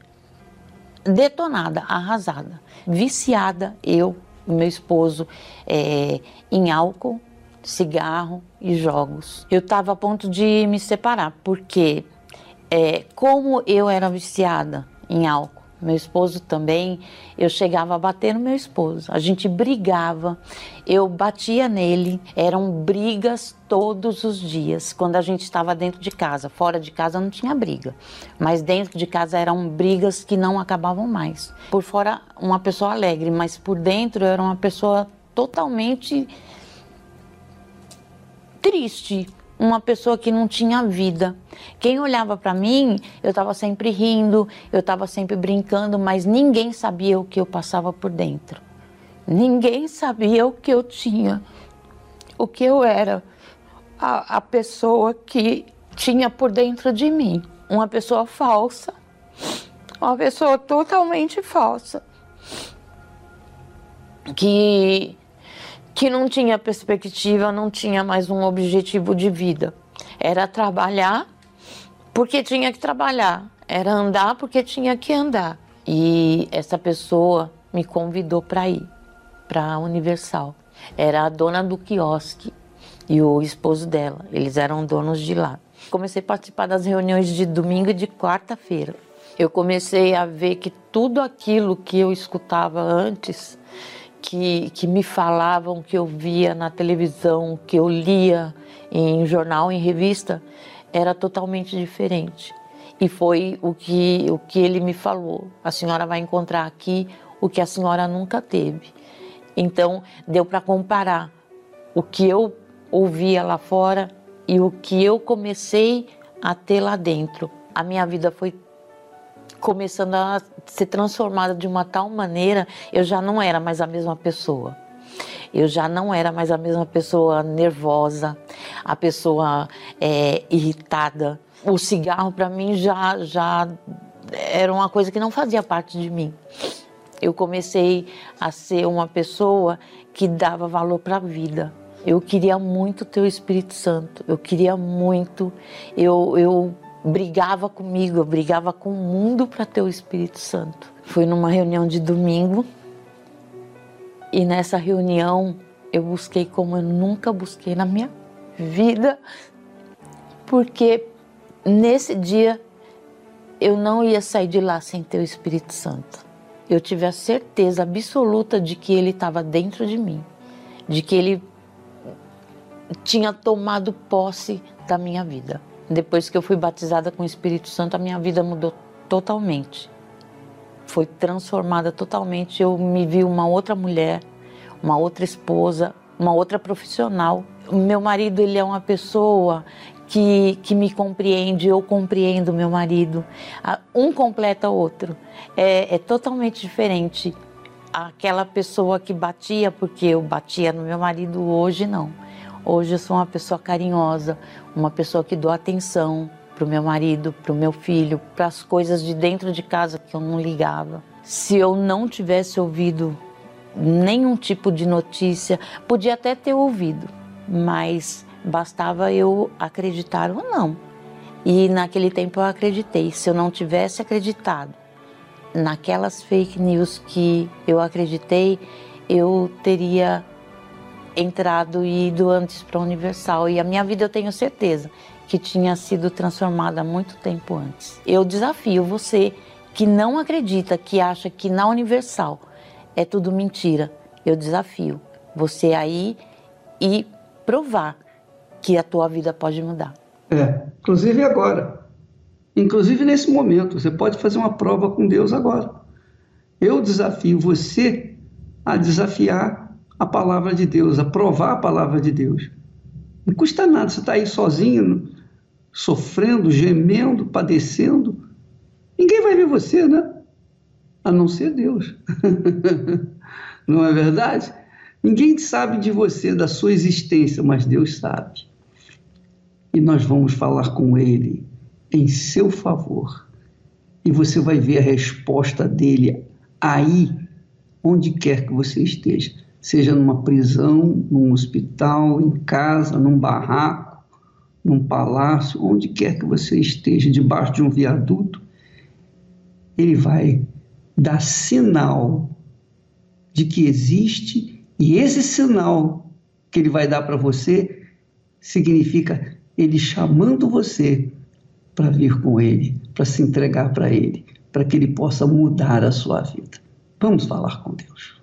detonada, arrasada, viciada, eu e meu esposo, é, em álcool, cigarro e jogos. Eu estava a ponto de me separar, porque é, como eu era viciada em álcool, meu esposo também, eu chegava a bater no meu esposo. A gente brigava, eu batia nele, eram brigas todos os dias, quando a gente estava dentro de casa. Fora de casa não tinha briga, mas dentro de casa eram brigas que não acabavam mais. Por fora, uma pessoa alegre, mas por dentro eu era uma pessoa totalmente triste, uma pessoa que não tinha vida. Quem olhava para mim, eu estava sempre rindo, eu estava sempre brincando, mas ninguém sabia o que eu passava por dentro. Ninguém sabia o que eu tinha, o que eu era, a, a pessoa que tinha por dentro de mim. Uma pessoa falsa, uma pessoa totalmente falsa, que que não tinha perspectiva, não tinha mais um objetivo de vida. Era trabalhar porque tinha que trabalhar, era andar porque tinha que andar. E essa pessoa me convidou para ir para a Universal. Era a dona do quiosque e o esposo dela, eles eram donos de lá. Comecei a participar das reuniões de domingo e de quarta-feira. Eu comecei a ver que tudo aquilo que eu escutava antes que, que me falavam, que eu via na televisão, que eu lia em jornal, em revista, era totalmente diferente. E foi o que, o que ele me falou. A senhora vai encontrar aqui o que a senhora nunca teve. Então, deu para comparar o que eu ouvia lá fora e o que eu comecei a ter lá dentro. A minha vida foi começando a ser transformada de uma tal maneira, eu já não era mais a mesma pessoa. Eu já não era mais a mesma pessoa nervosa, a pessoa é, irritada. O cigarro para mim já já era uma coisa que não fazia parte de mim. Eu comecei a ser uma pessoa que dava valor para a vida. Eu queria muito ter o Espírito Santo, eu queria muito, eu, eu brigava comigo, eu brigava com o mundo para ter o Espírito Santo. Fui numa reunião de domingo e nessa reunião eu busquei como eu nunca busquei na minha vida, porque nesse dia eu não ia sair de lá sem ter o Espírito Santo. Eu tive a certeza absoluta de que ele estava dentro de mim, de que ele tinha tomado posse da minha vida. Depois que eu fui batizada com o Espírito Santo, a minha vida mudou totalmente. Foi transformada totalmente. Eu me vi uma outra mulher, uma outra esposa, uma outra profissional. Meu marido, ele é uma pessoa que, que me compreende, eu compreendo meu marido. Um completa o outro. É, é totalmente diferente. Aquela pessoa que batia, porque eu batia no meu marido, hoje não Hoje eu sou uma pessoa carinhosa, uma pessoa que dou atenção para o meu marido, para o meu filho, para as coisas de dentro de casa que eu não ligava. Se eu não tivesse ouvido nenhum tipo de notícia, podia até ter ouvido, mas bastava eu acreditar ou não. E naquele tempo eu acreditei. Se eu não tivesse acreditado naquelas fake news que eu acreditei, eu teria entrado e ido antes para a Universal. E a minha vida eu tenho certeza que tinha sido transformada muito tempo antes. Eu desafio você que não acredita, que acha que na Universal é tudo mentira. Eu desafio você aí e provar que a tua vida pode mudar. É, inclusive agora. Inclusive nesse momento, você pode fazer uma prova com Deus agora. Eu desafio você a desafiar a palavra de Deus, a provar a palavra de Deus. Não custa nada, você está aí sozinho, sofrendo, gemendo, padecendo. Ninguém vai ver você, né? A não ser Deus. não é verdade? Ninguém sabe de você, da sua existência, mas Deus sabe. E nós vamos falar com Ele em seu favor. E você vai ver a resposta dele aí, onde quer que você esteja seja numa prisão, num hospital, em casa, num barraco, num palácio, onde quer que você esteja, debaixo de um viaduto, ele vai dar sinal de que existe, e esse sinal que ele vai dar para você significa ele chamando você para vir com ele, para se entregar para ele, para que ele possa mudar a sua vida. Vamos falar com Deus.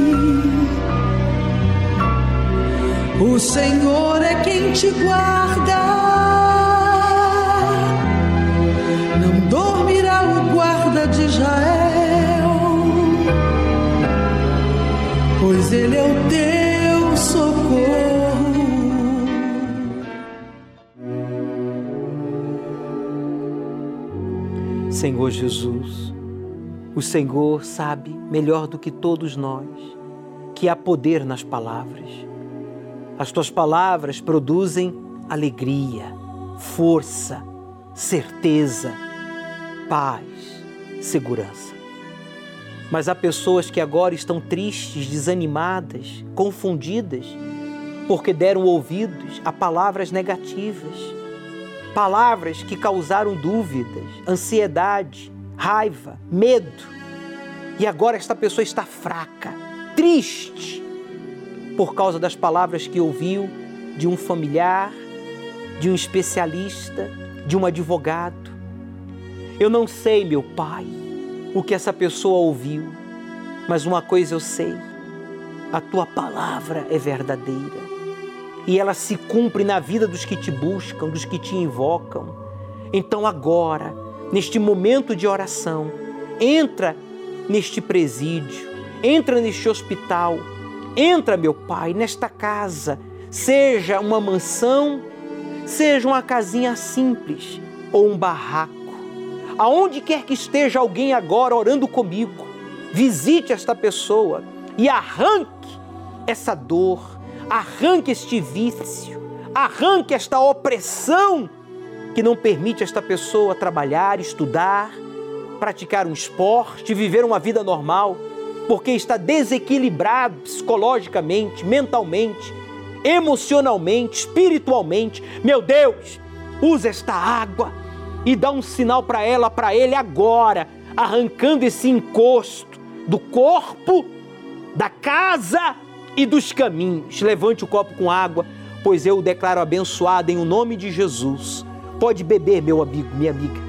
o Senhor é quem te guarda. Não dormirá o guarda de Israel, pois ele é o teu socorro. Senhor Jesus, o Senhor sabe melhor do que todos nós que há poder nas palavras as tuas palavras produzem alegria, força, certeza, paz, segurança. Mas há pessoas que agora estão tristes, desanimadas, confundidas, porque deram ouvidos a palavras negativas, palavras que causaram dúvidas, ansiedade, raiva, medo. E agora esta pessoa está fraca, triste, por causa das palavras que ouviu de um familiar, de um especialista, de um advogado. Eu não sei, meu pai, o que essa pessoa ouviu, mas uma coisa eu sei: a tua palavra é verdadeira e ela se cumpre na vida dos que te buscam, dos que te invocam. Então, agora, neste momento de oração, entra neste presídio, entra neste hospital, entra, meu Pai, nesta casa, seja uma mansão, seja uma casinha simples ou um barraco. Aonde quer que esteja alguém agora orando comigo, visite esta pessoa e arranque essa dor, arranque este vício, arranque esta opressão que não permite esta pessoa trabalhar, estudar, praticar um esporte, viver uma vida normal, porque está desequilibrado psicologicamente, mentalmente, emocionalmente, espiritualmente. Meu Deus, usa esta água e dá um sinal para ela, para ele agora, arrancando esse encosto do corpo, da casa e dos caminhos. Levante o copo com água, pois eu o declaro abençoado em o nome de Jesus. Pode beber, meu amigo, minha amiga,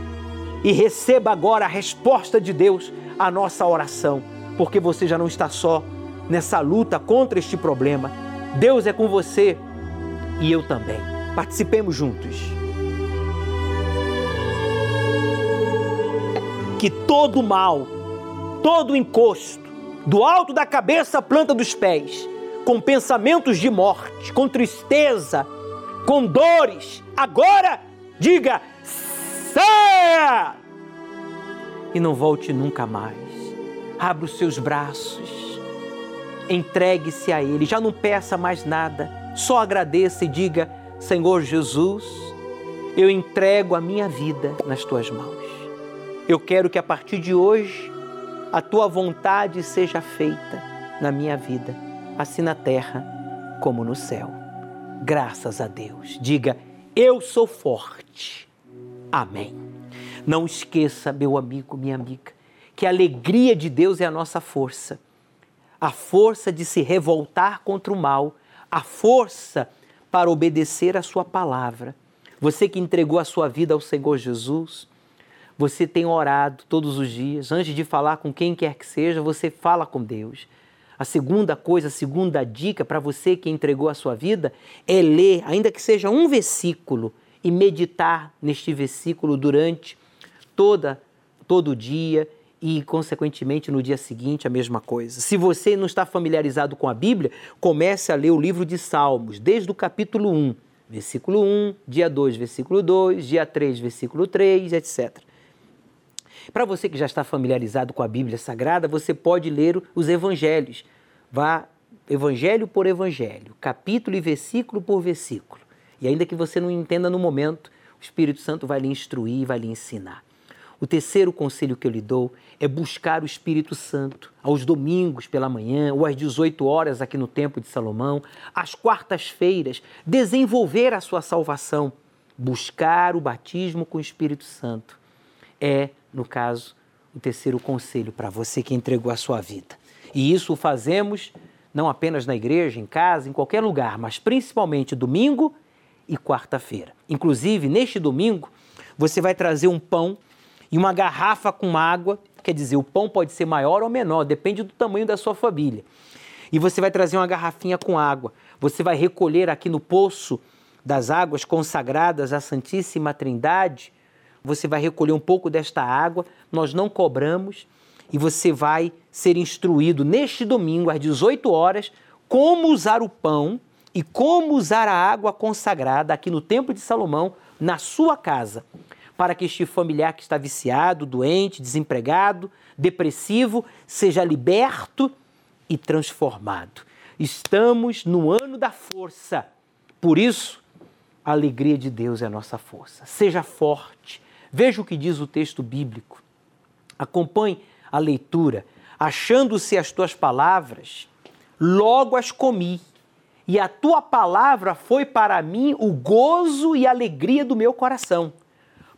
e receba agora a resposta de Deus à nossa oração, porque você já não está só nessa luta contra este problema. Deus é com você e eu também. Participemos juntos. Que todo mal, todo encosto, do alto da cabeça à planta dos pés, com pensamentos de morte, com tristeza, com dores, agora diga: saia! E não volte nunca mais. Abra os seus braços, entregue-se a Ele, já não peça mais nada, só agradeça e diga: Senhor Jesus, eu entrego a minha vida nas tuas mãos. Eu quero que a partir de hoje a tua vontade seja feita na minha vida assim na terra como no céu. Graças a Deus. Diga, eu sou forte. Amém. Não esqueça, meu amigo, minha amiga, que a alegria de Deus é a nossa força. A força de se revoltar contra o mal, a força para obedecer a Sua palavra. Você que entregou a sua vida ao Senhor Jesus, você tem orado todos os dias, antes de falar com quem quer que seja, você fala com Deus. A segunda coisa, a segunda dica para você que entregou a sua vida é ler, ainda que seja um versículo, e meditar neste versículo durante toda todo o dia e, consequentemente, no dia seguinte a mesma coisa. Se você não está familiarizado com a Bíblia, comece a ler o livro de Salmos, desde o capítulo 1, versículo 1, dia 2, versículo 2, dia 3, versículo 3, etc. Para você que já está familiarizado com a Bíblia Sagrada, você pode ler os evangelhos. Vá evangelho por evangelho, capítulo e versículo por versículo. E ainda que você não entenda no momento, o Espírito Santo vai lhe instruir, vai lhe ensinar. O terceiro conselho que eu lhe dou é buscar o Espírito Santo aos domingos pela manhã ou às 18 horas aqui no Templo de Salomão, às quartas-feiras, desenvolver a sua salvação, buscar o batismo com o Espírito Santo. É no caso, o terceiro conselho para você que entregou a sua vida. E isso o fazemos não apenas na igreja, em casa, em qualquer lugar, mas principalmente domingo e quarta-feira. Inclusive, neste domingo, você vai trazer um pão e uma garrafa com água, quer dizer, o pão pode ser maior ou menor, depende do tamanho da sua família. E você vai trazer uma garrafinha com água. Você vai recolher aqui no poço das águas consagradas à Santíssima Trindade você vai recolher um pouco desta água, nós não cobramos e você vai ser instruído neste domingo às 18 horas como usar o pão e como usar a água consagrada aqui no Templo de Salomão na sua casa, para que este familiar que está viciado, doente, desempregado, depressivo, seja liberto e transformado. Estamos no ano da força. Por isso, a alegria de Deus é a nossa força. Seja forte, Veja o que diz o texto bíblico. Acompanhe a leitura. Achando-se as tuas palavras, logo as comi, e a tua palavra foi para mim o gozo e alegria do meu coração,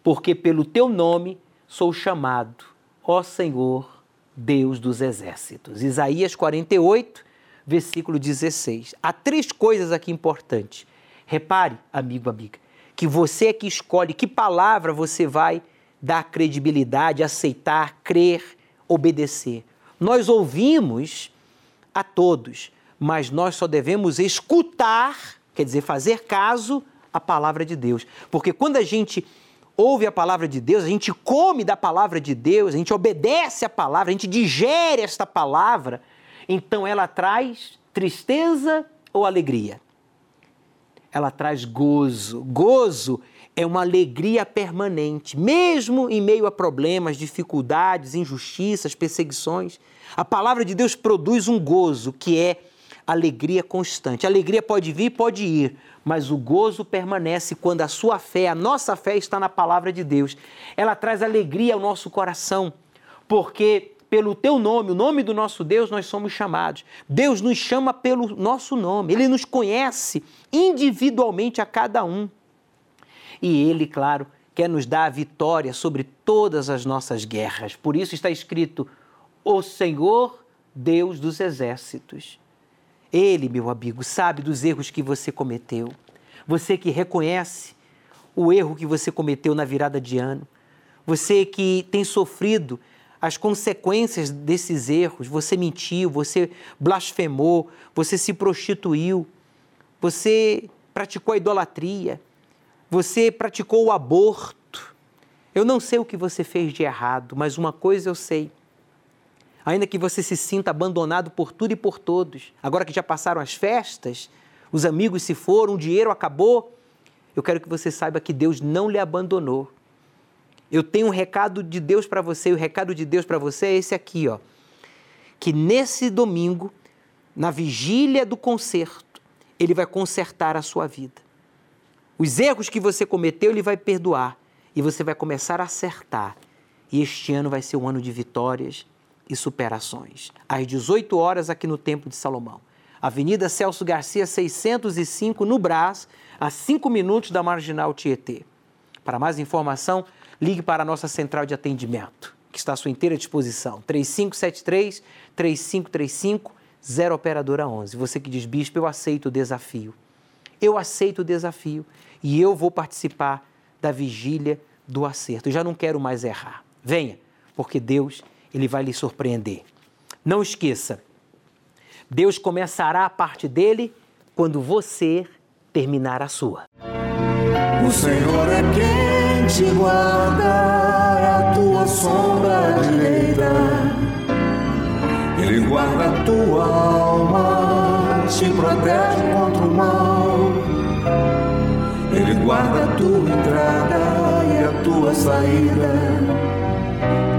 porque pelo teu nome sou chamado ó Senhor, Deus dos exércitos. Isaías 48, versículo 16. Há três coisas aqui importantes. Repare, amigo, amiga, que você é que escolhe que palavra você vai dar credibilidade, aceitar, crer, obedecer. Nós ouvimos a todos, mas nós só devemos escutar, quer dizer, fazer caso à palavra de Deus. Porque quando a gente ouve a palavra de Deus, a gente come da palavra de Deus, a gente obedece a palavra, a gente digere esta palavra, então ela traz tristeza ou alegria? Ela traz gozo. Gozo é uma alegria permanente, mesmo em meio a problemas, dificuldades, injustiças, perseguições. A palavra de Deus produz um gozo que é alegria constante. A alegria pode vir, pode ir, mas o gozo permanece quando a sua fé, a nossa fé está na palavra de Deus. Ela traz alegria ao nosso coração, porque pelo teu nome, o nome do nosso Deus, nós somos chamados. Deus nos chama pelo nosso nome, ele nos conhece individualmente a cada um. E ele, claro, quer nos dar a vitória sobre todas as nossas guerras. Por isso está escrito: O Senhor Deus dos exércitos. Ele, meu amigo, sabe dos erros que você cometeu. Você que reconhece o erro que você cometeu na virada de ano. Você que tem sofrido as consequências desses erros. Você mentiu, você blasfemou, você se prostituiu, você praticou a idolatria, você praticou o aborto. Eu não sei o que você fez de errado, mas uma coisa eu sei ainda que você se sinta abandonado por tudo e por todos. Agora que já passaram as festas, os amigos se foram, o dinheiro acabou, eu quero que você saiba que Deus não lhe abandonou. Eu tenho um recado de Deus para você, e o recado de Deus para você é esse aqui, ó. Que nesse domingo, na vigília do concerto, ele vai consertar a sua vida. Os erros que você cometeu, ele vai perdoar e você vai começar a acertar. E este ano vai ser um ano de vitórias, e superações. Às 18 horas, aqui no Templo de Salomão. Avenida Celso Garcia, 605, no Brás, a 5 minutos da Marginal Tietê. Para mais informação, ligue para a nossa central de atendimento, que está à sua inteira disposição. 3573-3535, 0 Operadora 11. Você que diz, Bispo, eu aceito o desafio. Eu aceito o desafio e eu vou participar da vigília do acerto. Eu já não quero mais errar. Venha, porque Deus ele vai lhe surpreender. Não esqueça, Deus começará a parte dele quando você terminar a sua. O Senhor é quem te guarda, é a tua sombra direita. Ele guarda a tua alma, te protege contra o mal. Ele guarda a tua entrada e a tua saída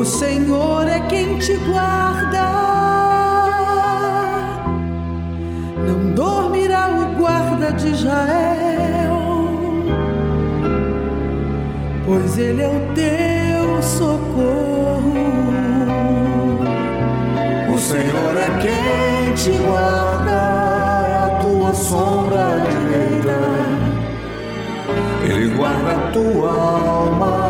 o Senhor é quem te guarda. Não dormirá o guarda de Israel, pois ele é o teu socorro. O Senhor é quem te guarda sombra direita. Ele guarda a tua alma,